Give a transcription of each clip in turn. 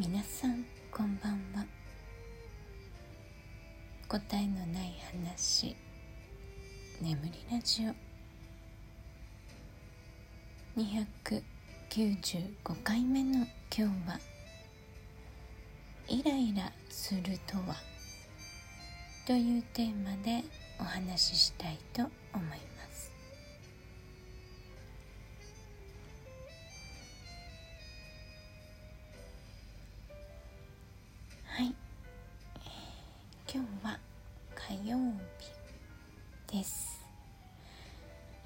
皆さんこんばんは。答えのない話眠りラジオ。295回目の今日は「イライラするとは?」というテーマでお話ししたいと思います。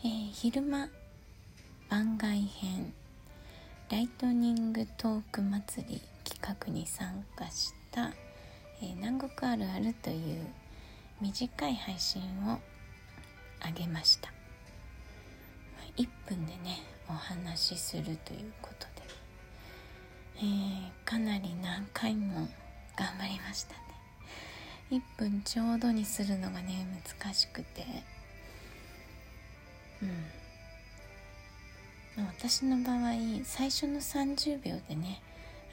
えー、昼間番外編ライトニングトーク祭り企画に参加した、えー、南国あるあるという短い配信をあげました。1分でねお話しするということで、えー、かなり何回も頑張りましたね。1分ちょうどにするのがね難しくて。うん。私の場合最初の30秒でね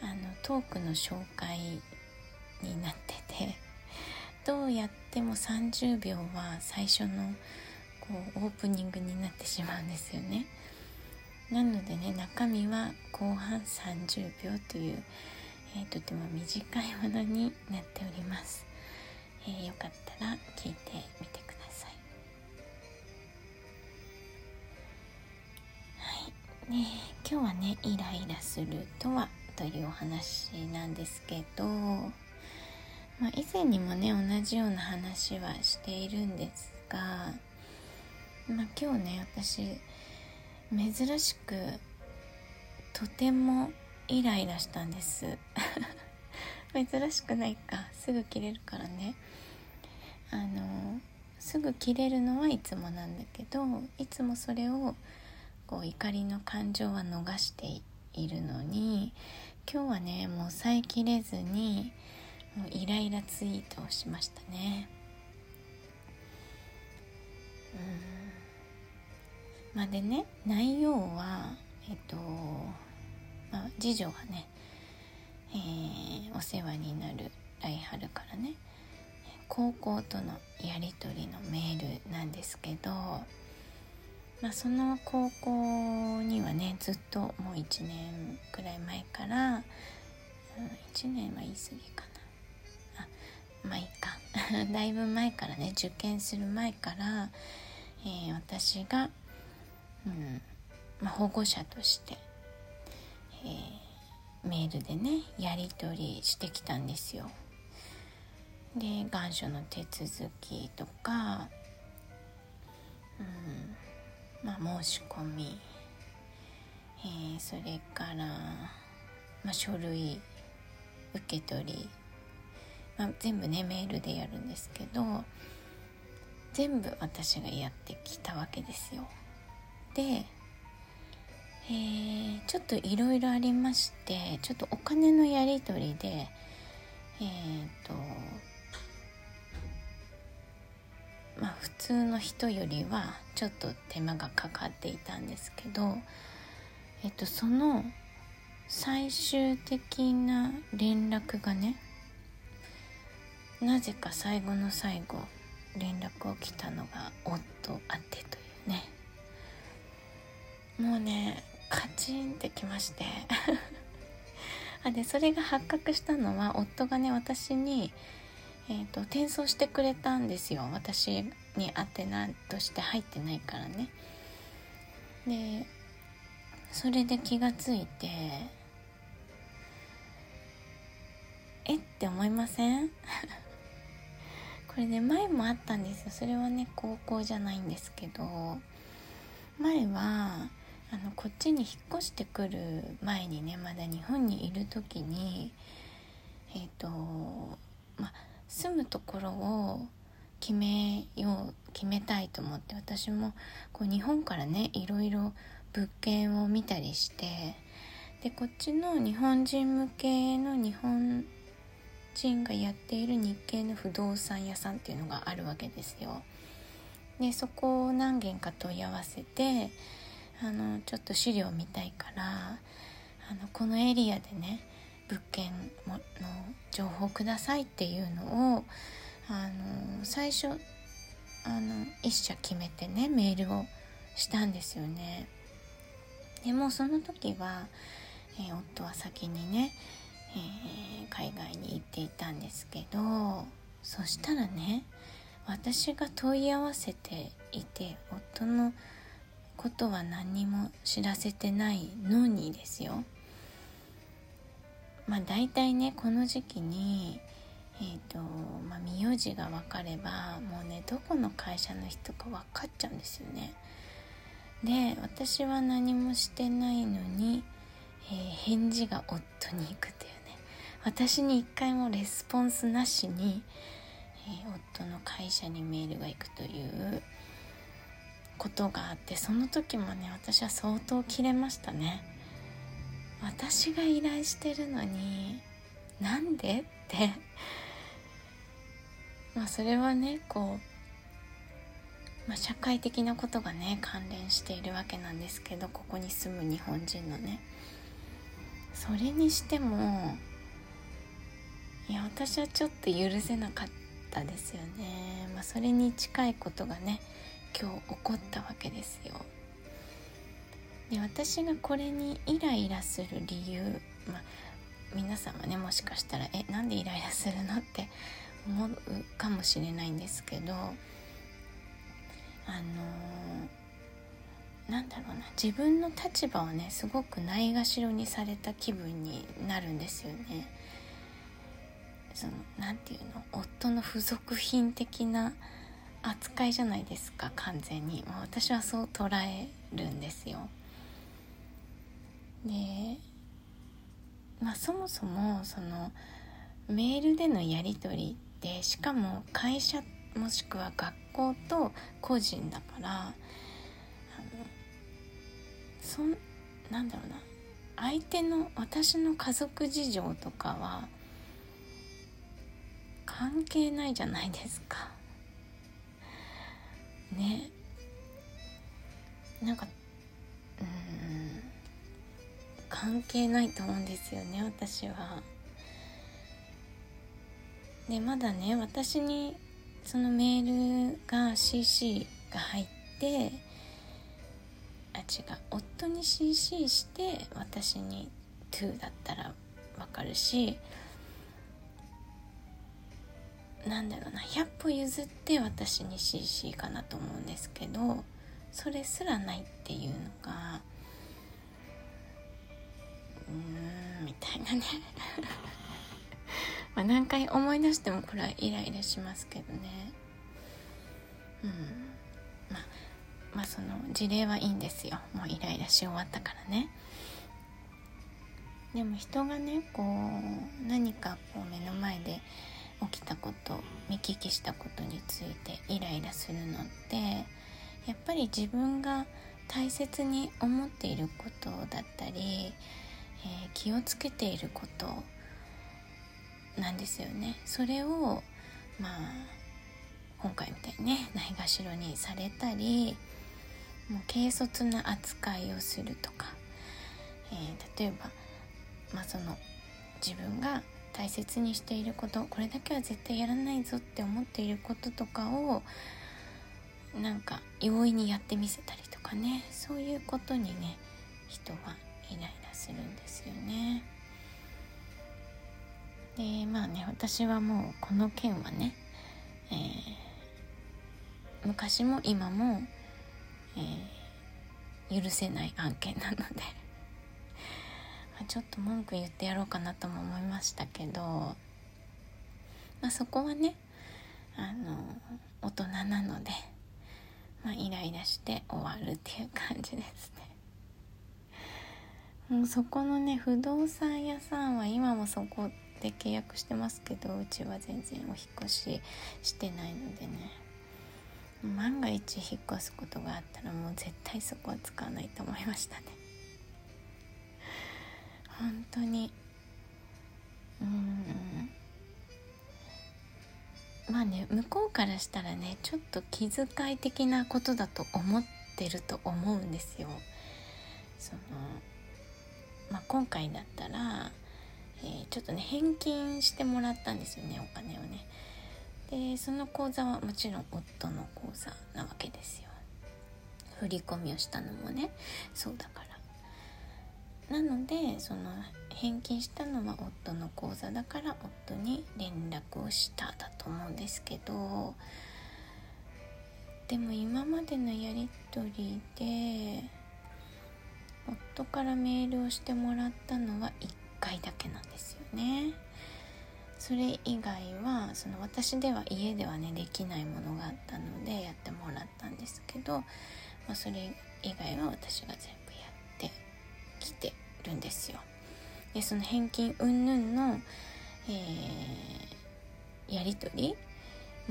あのトークの紹介になってて どうやっても30秒は最初のこうオープニングになってしまうんですよね。なのでね中身は後半30秒というえー、とても短いものになっております、えー、よかったら聞いてみてください。ね今日はねイライラするとはというお話なんですけど、まあ、以前にもね同じような話はしているんですが、まあ、今日ね私珍しくとてもイライラしたんです。珍しくないかすぐ切れるからね。あのすぐ切れるのはいつもなんだけどいつもそれをこう怒りの感情は逃しているのに今日はねもう抑えきれずにもうイライラツイートをしましたね。うん。まあでね内容はえっとまあ、次女がね、えー、お世話になる来春からね高校とのやり取りのメールなんですけど、まあ、その高校にはねずっともう1年くらい前から、うん、1年は言い過ぎかなあまあいいか だいぶ前からね受験する前から、えー、私が、うんまあ、保護者としてえー、メールでねやり取りしてきたんですよ。で願書の手続きとか、うんまあ、申し込み、えー、それから、まあ、書類受け取り、まあ、全部ねメールでやるんですけど全部私がやってきたわけですよ。でえー、ちょっといろいろありましてちょっとお金のやり取りでえっ、ー、とまあ普通の人よりはちょっと手間がかかっていたんですけどえっ、とその最終的な連絡がねなぜか最後の最後連絡を来たのが夫あってというね。もうねカチンってきまして。あでそれが発覚したのは夫がね私に、えーと、転送してくれたんですよ。私に宛名として入ってないからね。でそれで気がついてえ？って思いません？これね前もあったんですよ。それはね高校じゃないんですけど。前はあのこっちに引っ越してくる前にねまだ日本にいる時にえっ、ー、とまあ住むところを決めよう決めたいと思って私もこう日本からねいろいろ物件を見たりしてでこっちの日本人向けの日本人がやっている日系の不動産屋さんっていうのがあるわけですよ。でそこを何軒か問い合わせてあのちょっと資料見たいからあのこのエリアでね物件の情報くださいっていうのをあの最初あの一社決めてねメールをしたんですよね。でもその時は、えー、夫は先にね、えー、海外に行っていたんですけどそしたらね私が問い合わせていて夫のことは何にも知らせてないのにですよまあ大体ねこの時期にえーとまあ、名字が分かればもうねどこの会社の人か分かっちゃうんですよね。で私は何もしてないのに、えー、返事が夫に行くっていうね。私に一回もレスポンスなしに、えー、夫の会社にメールが行くということがあってその時もね私は相当キレましたね。私が依頼してるのになんでって。まあそれはねこう、まあ、社会的なことがね関連しているわけなんですけどここに住む日本人のね。それにしてもいや私はちょっと許せなかったですよね、まあ、それに近いことがね今日起こったわけですよ。で私がこれにイライラする理由まあ皆さんはねもしかしたら「えなんでイライラするの?」って思うかもしれないんですけどあのー、なんだろうな自分の立場をねすごくないがしろにされた気分になるんですよね。そのなていうの夫の付属品的な扱いじゃないですか完全にもう私はそう捉えるんですよ。でまあそもそもそのメールでのやり取りでしかも会社もしくは学校と個人だからあのそんなんだろうな相手の私の家族事情とかは関係ないじゃないですか。ねなんか関係ないと思うんですよね私は。でまだね私にそのメールが CC が入ってあ違う夫に CC して私に to だったらわかるしなんだろうな100歩譲って私に CC かなと思うんですけどそれすらないっていうのがーんみたいなね。ま、何回思い出してもこれはイライラしますけどね。うん。まあまあその事例はいいんですよ。もうイライラし終わったからね。でも人がねこう何かこう目の前で起きたこと見聞きしたことについてイライラするのってやっぱり自分が大切に思っていることだったり、えー、気をつけていることなんですよね。それをまあ今回みたいにねないがしろにされたりもう軽率な扱いをするとか、えー、例えば、まあ、その自分が大切にしていることこれだけは絶対やらないぞって思っていることとかをなんか容易にやってみせたりとかねそういうことにね人はイライラするんですよね。でまあね私はもうこの件はね、えー、昔も今も、えー、許せない案件なので ちょっと文句言ってやろうかなとも思いましたけど、まあ、そこはねあの大人なので、まあ、イライラして終わるっていう感じですね。もうそこのね不動産屋さんは今もそこで契約してますけどうちは全然お引越ししてないのでね。万が一引っ越すことがあったらもう絶対そこは使わないと思いましたね。本当に。うん。まあね向こうからしたらねちょっと気遣い的なことだと思ってると思うんですよ。そのまあ今回だったらえー、ちょっとね返金してもらったんですよねお金をね。でその口座はもちろん夫の口座なわけですよ。振り込みをしたのもね。そうだから。なのでその返金したのは夫の口座だから夫に連絡をしただと思うんですけど。でも今までのやり取りで夫からメールをしてもらったのは1回だけなんですよね。それ以外はその私では家ではねできないものがあったのでやってもらったんですけど、まあ、それ以外は私が全部やってきてるんですよ。でその返金云々の、えー、やり取り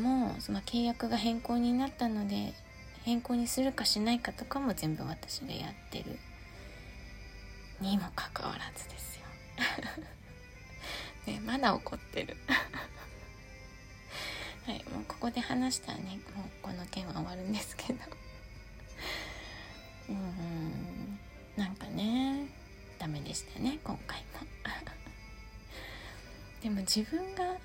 もその契約が変更になったので変更にするかしないかとかも全部私がやってるにもかかわらずですよ。ねまだ怒ってる。はいもうここで話したらねもうこの件は終わるんですけど。うんなんかねダメでしたね今回も。でも自分が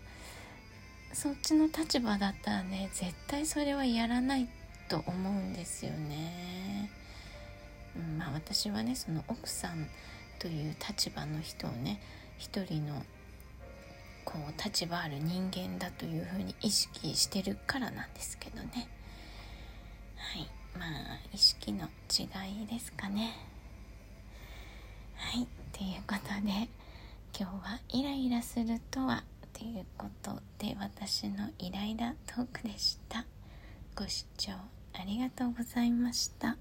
そっちの立場だったらね絶対それはやらないと思うんですよね、うん、まあ私はねその奥さんという立場の人をね一人のこう立場ある人間だというふうに意識してるからなんですけどね。はい。まあ意識の違いですかね。はい。ということで今日はイライラするとはということで私のイライラトークでした。ご視聴ありがとうございました。